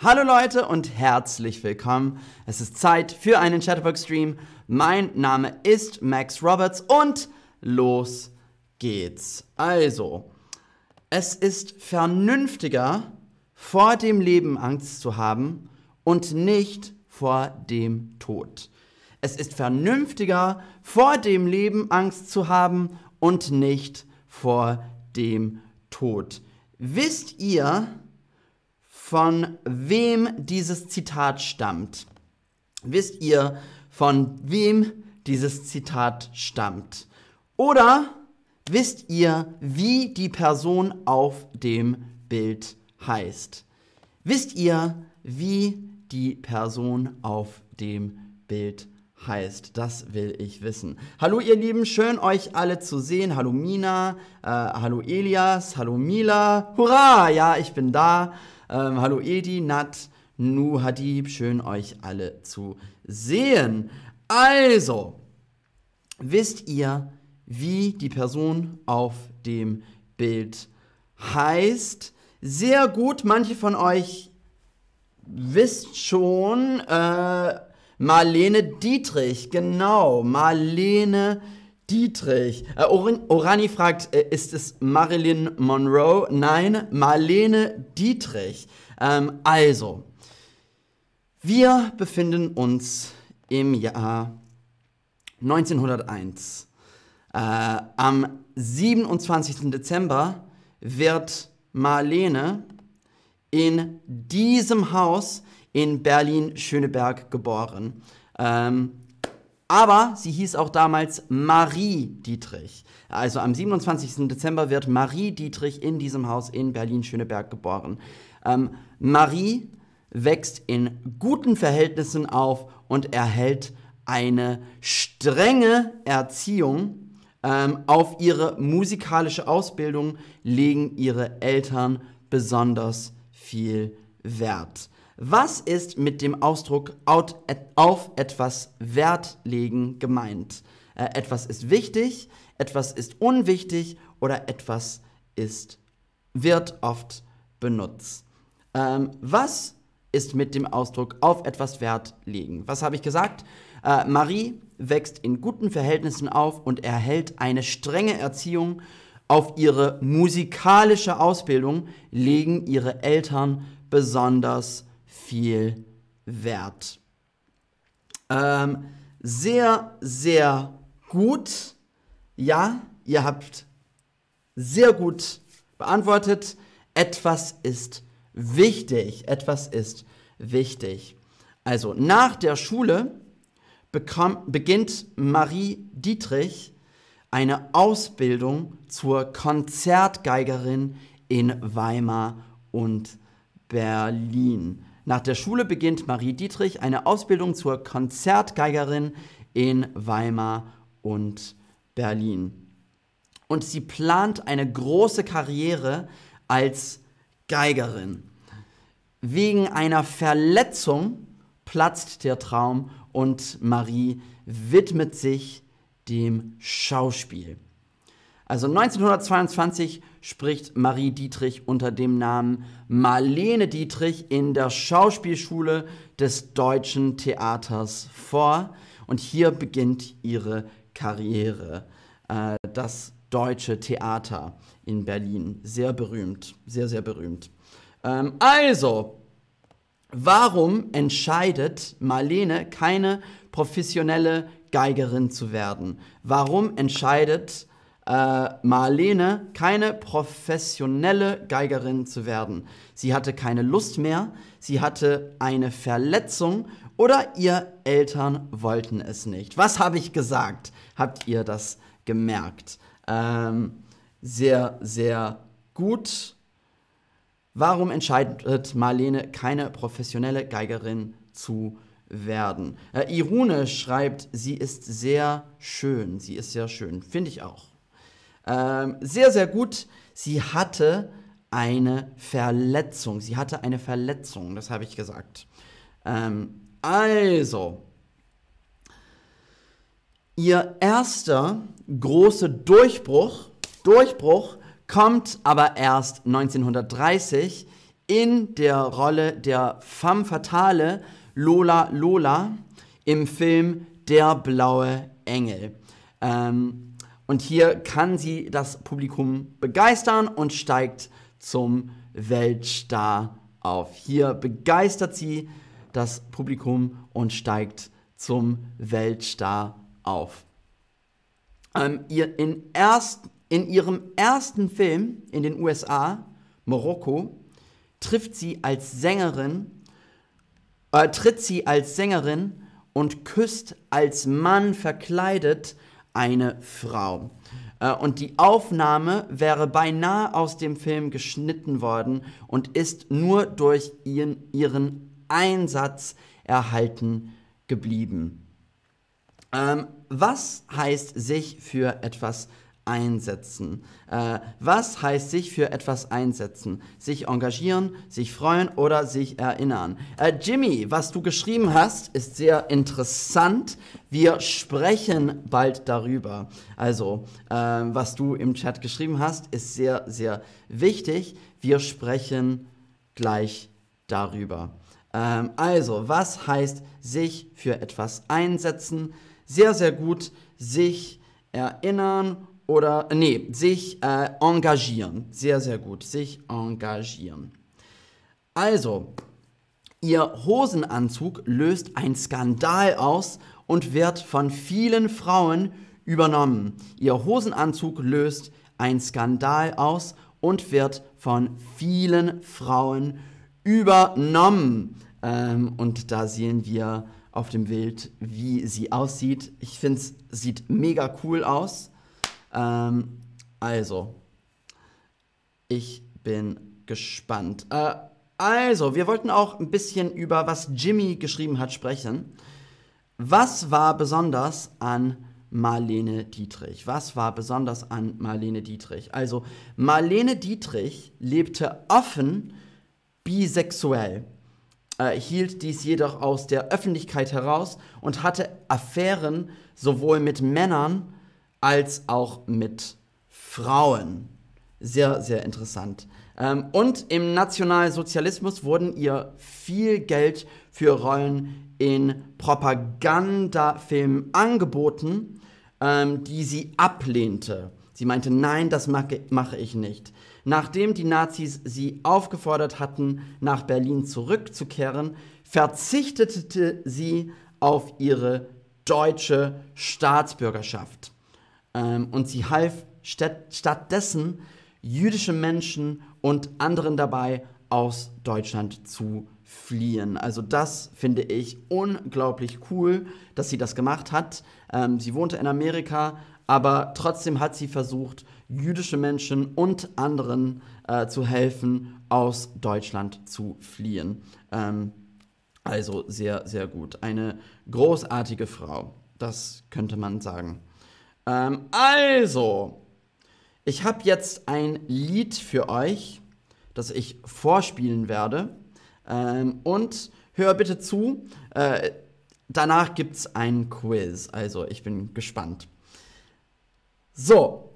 Hallo Leute und herzlich willkommen. Es ist Zeit für einen Chatterbox Stream. Mein Name ist Max Roberts und los geht's. Also, es ist vernünftiger, vor dem Leben Angst zu haben und nicht vor dem Tod. Es ist vernünftiger, vor dem Leben Angst zu haben und nicht vor dem Tod. Wisst ihr, von wem dieses Zitat stammt. Wisst ihr, von wem dieses Zitat stammt? Oder wisst ihr, wie die Person auf dem Bild heißt? Wisst ihr, wie die Person auf dem Bild heißt? Das will ich wissen. Hallo ihr Lieben, schön euch alle zu sehen. Hallo Mina, äh, hallo Elias, hallo Mila. Hurra, ja, ich bin da. Ähm, hallo Edi, Nat, Nu, Hadib, schön euch alle zu sehen. Also, wisst ihr, wie die Person auf dem Bild heißt? Sehr gut, manche von euch wisst schon, äh, Marlene Dietrich, genau, Marlene Dietrich. Äh, Orani fragt, äh, ist es Marilyn Monroe? Nein, Marlene Dietrich. Ähm, also, wir befinden uns im Jahr 1901. Äh, am 27. Dezember wird Marlene in diesem Haus in Berlin-Schöneberg geboren. Ähm, aber sie hieß auch damals Marie Dietrich. Also am 27. Dezember wird Marie Dietrich in diesem Haus in Berlin-Schöneberg geboren. Ähm, Marie wächst in guten Verhältnissen auf und erhält eine strenge Erziehung. Ähm, auf ihre musikalische Ausbildung legen ihre Eltern besonders viel Wert. Was ist mit dem Ausdruck auf etwas Wert legen gemeint? Äh, etwas ist wichtig, etwas ist unwichtig oder etwas ist, wird oft benutzt. Ähm, was ist mit dem Ausdruck auf etwas Wert legen? Was habe ich gesagt? Äh, Marie wächst in guten Verhältnissen auf und erhält eine strenge Erziehung. Auf ihre musikalische Ausbildung legen ihre Eltern besonders viel wert. Ähm, sehr, sehr gut. Ja, ihr habt sehr gut beantwortet. Etwas ist wichtig. Etwas ist wichtig. Also nach der Schule bekam, beginnt Marie Dietrich eine Ausbildung zur Konzertgeigerin in Weimar und Berlin. Nach der Schule beginnt Marie Dietrich eine Ausbildung zur Konzertgeigerin in Weimar und Berlin. Und sie plant eine große Karriere als Geigerin. Wegen einer Verletzung platzt der Traum und Marie widmet sich dem Schauspiel. Also 1922 spricht Marie Dietrich unter dem Namen Marlene Dietrich in der Schauspielschule des Deutschen Theaters vor und hier beginnt ihre Karriere. Äh, das Deutsche Theater in Berlin, sehr berühmt, sehr, sehr berühmt. Ähm, also, warum entscheidet Marlene keine professionelle Geigerin zu werden? Warum entscheidet äh, Marlene keine professionelle Geigerin zu werden. Sie hatte keine Lust mehr, sie hatte eine Verletzung oder ihr Eltern wollten es nicht. Was habe ich gesagt? Habt ihr das gemerkt? Ähm, sehr, sehr gut. Warum entscheidet Marlene keine professionelle Geigerin zu werden? Äh, Irune schreibt, sie ist sehr schön. Sie ist sehr schön. Finde ich auch. Ähm, sehr, sehr gut. Sie hatte eine Verletzung. Sie hatte eine Verletzung, das habe ich gesagt. Ähm, also, ihr erster großer Durchbruch, Durchbruch kommt aber erst 1930 in der Rolle der femme fatale Lola Lola im Film Der blaue Engel. Ähm, und hier kann sie das Publikum begeistern und steigt zum Weltstar auf. Hier begeistert sie das Publikum und steigt zum Weltstar auf. Ähm, ihr in, erst, in ihrem ersten Film in den USA, Marokko, trifft sie als Sängerin, äh, tritt sie als Sängerin und küsst als Mann verkleidet eine Frau. Äh, und die Aufnahme wäre beinahe aus dem Film geschnitten worden und ist nur durch ihren, ihren Einsatz erhalten geblieben. Ähm, was heißt sich für etwas einsetzen? Äh, was heißt sich für etwas einsetzen? Sich engagieren, sich freuen oder sich erinnern? Äh, Jimmy, was du geschrieben hast, ist sehr interessant. Wir sprechen bald darüber. Also, äh, was du im Chat geschrieben hast, ist sehr, sehr wichtig. Wir sprechen gleich darüber. Ähm, also, was heißt sich für etwas einsetzen? Sehr, sehr gut sich erinnern oder, nee, sich äh, engagieren. Sehr, sehr gut. Sich engagieren. Also, ihr Hosenanzug löst ein Skandal aus und wird von vielen Frauen übernommen. Ihr Hosenanzug löst ein Skandal aus und wird von vielen Frauen übernommen. Ähm, und da sehen wir auf dem Bild, wie sie aussieht. Ich finde, es sieht mega cool aus. Ähm, also, ich bin gespannt. Äh, also, wir wollten auch ein bisschen über was Jimmy geschrieben hat sprechen. Was war besonders an Marlene Dietrich? Was war besonders an Marlene Dietrich? Also, Marlene Dietrich lebte offen bisexuell, äh, hielt dies jedoch aus der Öffentlichkeit heraus und hatte Affären sowohl mit Männern als auch mit Frauen. Sehr, sehr interessant. Ähm, und im Nationalsozialismus wurden ihr viel Geld für Rollen in Propagandafilmen angeboten, ähm, die sie ablehnte. Sie meinte, nein, das mache ich nicht. Nachdem die Nazis sie aufgefordert hatten, nach Berlin zurückzukehren, verzichtete sie auf ihre deutsche Staatsbürgerschaft. Ähm, und sie half stattdessen jüdische Menschen und anderen dabei, aus Deutschland zu fliehen. Also das finde ich unglaublich cool, dass sie das gemacht hat. Ähm, sie wohnte in Amerika, aber trotzdem hat sie versucht, jüdische Menschen und anderen äh, zu helfen, aus Deutschland zu fliehen. Ähm, also sehr, sehr gut. Eine großartige Frau, das könnte man sagen. Ähm, also, ich habe jetzt ein Lied für euch, das ich vorspielen werde. Ähm, und hör bitte zu. Äh, danach gibt es ein Quiz. Also, ich bin gespannt. So,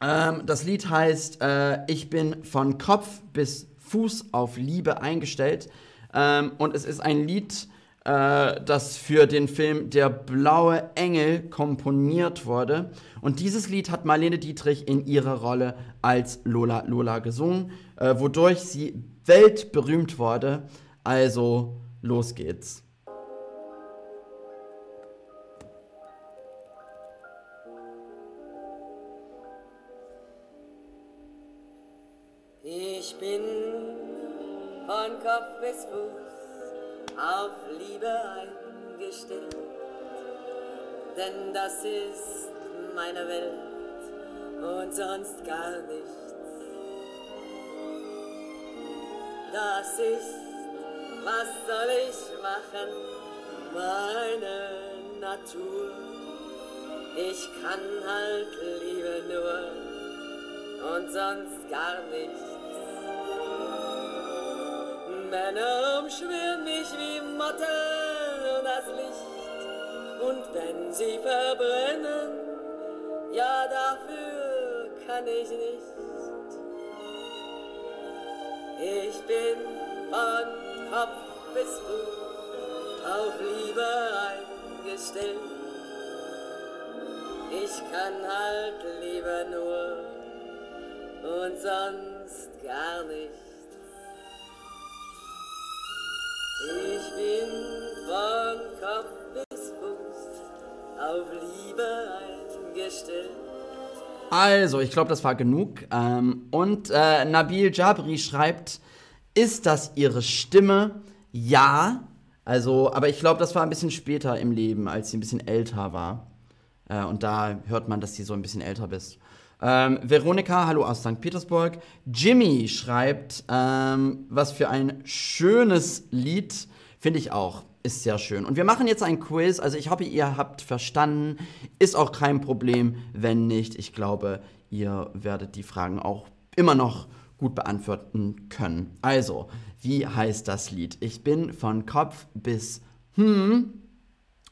ähm, das Lied heißt äh, Ich bin von Kopf bis Fuß auf Liebe eingestellt. Ähm, und es ist ein Lied, äh, das für den Film Der blaue Engel komponiert wurde. Und dieses Lied hat Marlene Dietrich in ihrer Rolle als Lola Lola gesungen, äh, wodurch sie weltberühmt wurde. Also los geht's. Ich bin von Kopf bis Fuß auf Liebe eingestellt, denn das ist meine Welt und sonst gar nichts. Das ist, was soll ich machen, meine Natur. Ich kann halt Liebe nur und sonst gar nichts. Männer umschwirren mich wie Motten das Licht. Und wenn sie verbrennen, ja, dafür kann ich nicht. Ich bin von Kopf bis Fuß auf Liebe eingestellt. Ich kann halt lieber nur und sonst gar nichts. Ich bin von Kopf bis Fuß auf Liebe eingestellt. Also, ich glaube, das war genug. Ähm, und äh, Nabil Jabri schreibt, ist das ihre Stimme? Ja. Also, aber ich glaube, das war ein bisschen später im Leben, als sie ein bisschen älter war. Äh, und da hört man, dass sie so ein bisschen älter bist. Ähm, Veronika, hallo aus St. Petersburg. Jimmy schreibt, ähm, was für ein schönes Lied, finde ich auch. Ist sehr schön. Und wir machen jetzt ein Quiz. Also ich hoffe, ihr habt verstanden. Ist auch kein Problem, wenn nicht. Ich glaube, ihr werdet die Fragen auch immer noch gut beantworten können. Also, wie heißt das Lied? Ich bin von Kopf bis hm.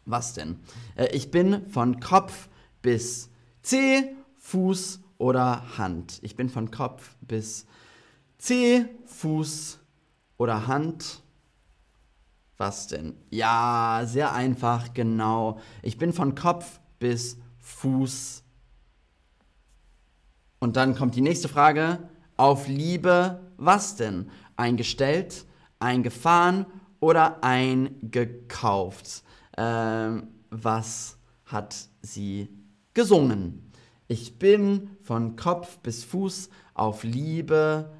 Was denn? Äh, ich bin von Kopf bis C, Fuß oder Hand. Ich bin von Kopf bis C, Fuß oder Hand. Was denn? Ja, sehr einfach, genau. Ich bin von Kopf bis Fuß. Und dann kommt die nächste Frage. Auf Liebe, was denn? Eingestellt, eingefahren oder eingekauft? Ähm, was hat sie gesungen? Ich bin von Kopf bis Fuß auf Liebe.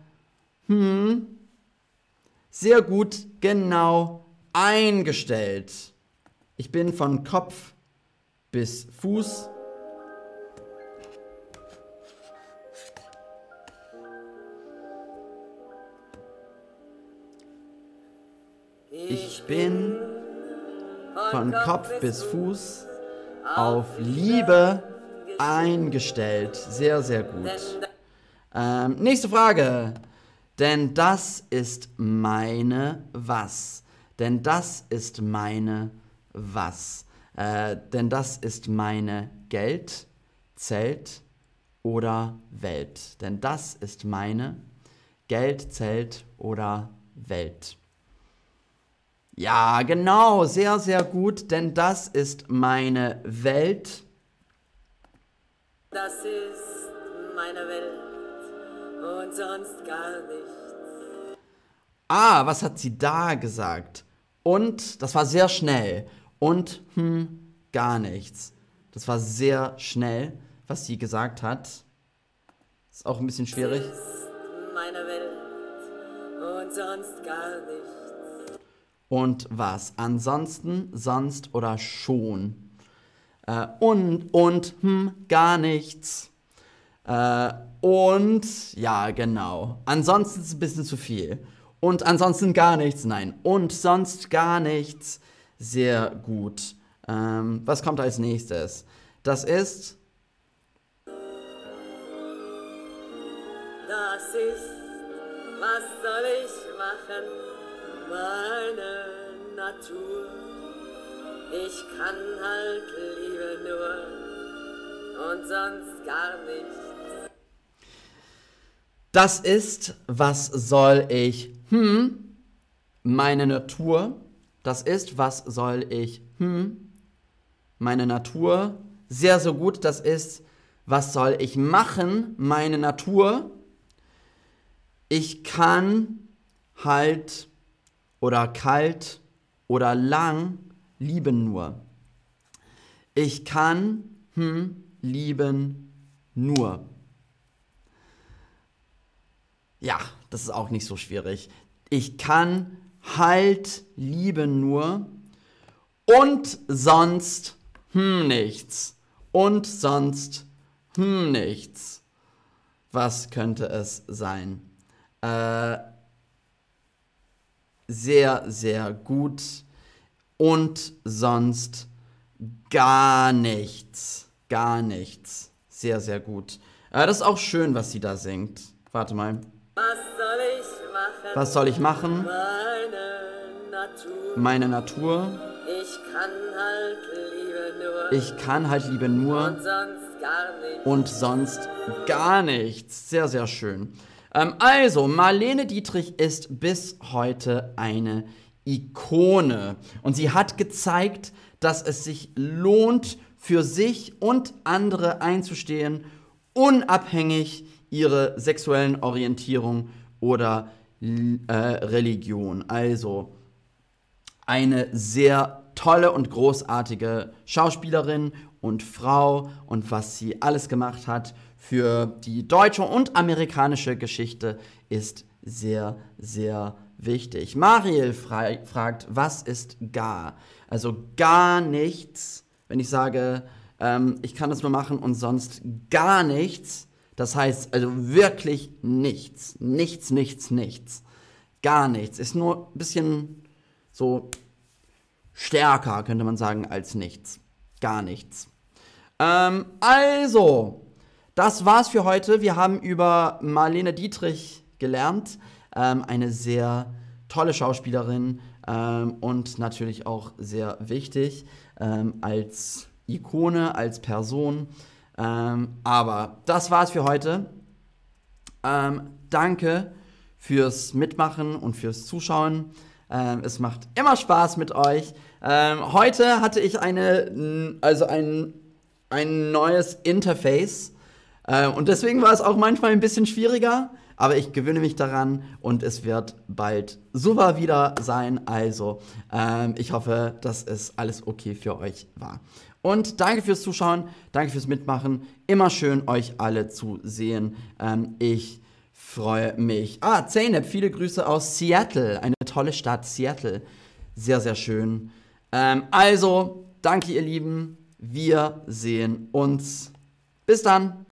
Hm. Sehr gut, genau eingestellt. Ich bin von Kopf bis Fuß. Ich bin von Kopf bis Fuß auf Liebe eingestellt. Sehr, sehr gut. Ähm, nächste Frage. Denn das ist meine was. Denn das ist meine was. Äh, denn das ist meine Geld, Zelt oder Welt. Denn das ist meine Geld, Zelt oder Welt. Ja, genau, sehr, sehr gut, denn das ist meine Welt. Das ist meine Welt und sonst gar nichts. Ah, was hat sie da gesagt? Und, das war sehr schnell. Und, hm, gar nichts. Das war sehr schnell, was sie gesagt hat. Ist auch ein bisschen schwierig. Das ist meine Welt und sonst gar nichts. Und was? Ansonsten, sonst oder schon. Äh, und, und, hm, gar nichts. Äh, und, ja, genau. Ansonsten ist es ein bisschen zu viel. Und ansonsten gar nichts, nein. Und sonst gar nichts. Sehr gut. Ähm, was kommt als nächstes? Das ist, Das ist, was soll ich machen? Meine Natur. Ich kann halt Liebe nur und sonst gar nichts. das ist, was soll ich, hm, meine Natur. Das ist, was soll ich, hm, meine Natur. Sehr, sehr gut. Das ist, was soll ich machen, meine Natur. Ich kann halt oder kalt oder lang lieben nur. Ich kann hm, lieben nur. Ja, das ist auch nicht so schwierig. Ich kann halt lieben nur und sonst hm nichts. Und sonst hm nichts. Was könnte es sein? Äh, sehr, sehr gut. Und sonst gar nichts. Gar nichts. Sehr, sehr gut. Äh, das ist auch schön, was sie da singt. Warte mal. Was soll ich machen? Was soll ich machen? Meine Natur. Meine Natur. Ich kann halt Liebe nur Ich kann halt Liebe nur und sonst gar nichts. und sonst gar nichts. Sehr, sehr schön. Ähm, also, Marlene Dietrich ist bis heute eine Ikone. Und sie hat gezeigt, dass es sich lohnt, für sich und andere einzustehen, unabhängig ihre sexuellen Orientierung oder äh, Religion. Also eine sehr tolle und großartige Schauspielerin und Frau und was sie alles gemacht hat für die deutsche und amerikanische Geschichte ist sehr, sehr wichtig. Mariel fra fragt, was ist gar? Also gar nichts, wenn ich sage, ähm, ich kann das nur machen und sonst gar nichts, das heißt also wirklich nichts, nichts, nichts, nichts, gar nichts, ist nur ein bisschen so stärker, könnte man sagen, als nichts, gar nichts. Ähm, also, das war's für heute. Wir haben über Marlene Dietrich gelernt, ähm, eine sehr tolle Schauspielerin ähm, und natürlich auch sehr wichtig ähm, als Ikone, als Person. Ähm, aber das war's für heute. Ähm, danke fürs Mitmachen und fürs Zuschauen. Ähm, es macht immer Spaß mit euch. Heute hatte ich eine, also ein, ein neues Interface. Äh, und deswegen war es auch manchmal ein bisschen schwieriger. Aber ich gewöhne mich daran und es wird bald super wieder sein. Also, ähm, ich hoffe, dass es alles okay für euch war. Und danke fürs Zuschauen, danke fürs Mitmachen. Immer schön, euch alle zu sehen. Ähm, ich freue mich. Ah, Zeynep, viele Grüße aus Seattle. Eine tolle Stadt, Seattle. Sehr, sehr schön. Ähm, also, danke, ihr Lieben. Wir sehen uns. Bis dann.